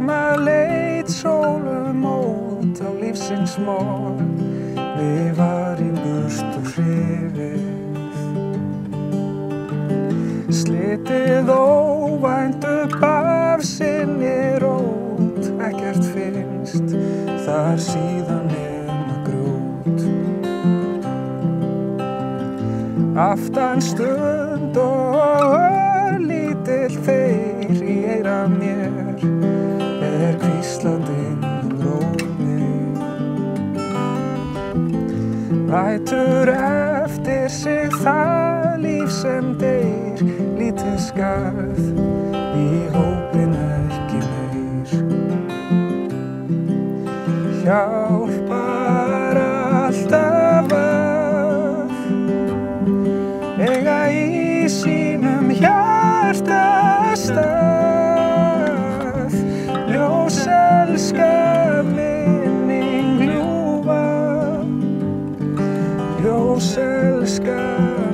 sem að leit sólum út á lífsins mór við varum burst og hrifið slitið óvænt upp af sinni rót. Ekkert finnst þar síðan nefna grút. Aftan stund og örlítill þeir í eira mér kvíslandinn um rómi Lætur eftir sig það líf sem deyr. Lítið skarð í hópin ekki meir. Hjálpar alltaf að eiga í sínum hjarta ljós elska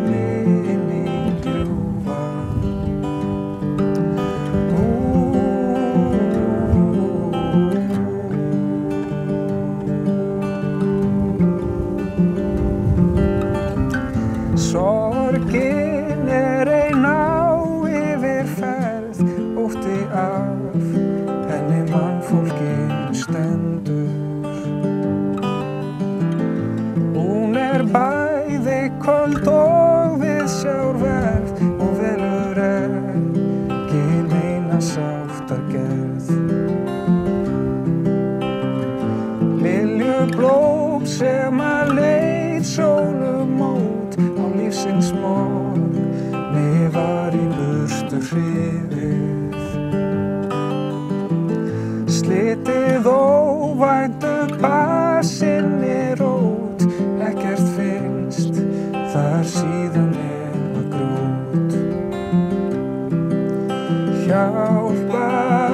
minning ljúfa Sorgin er ein á yfirferð ótti af henni mannfólkin stendur. Hún er bæði kold og við sjárverð og velur ekki neina sátt að gerð Lilju blóm sem að leit sólumót á lífsins mór Nefar í burstu hrifið. Slitið óvænt Hjálpar alltaf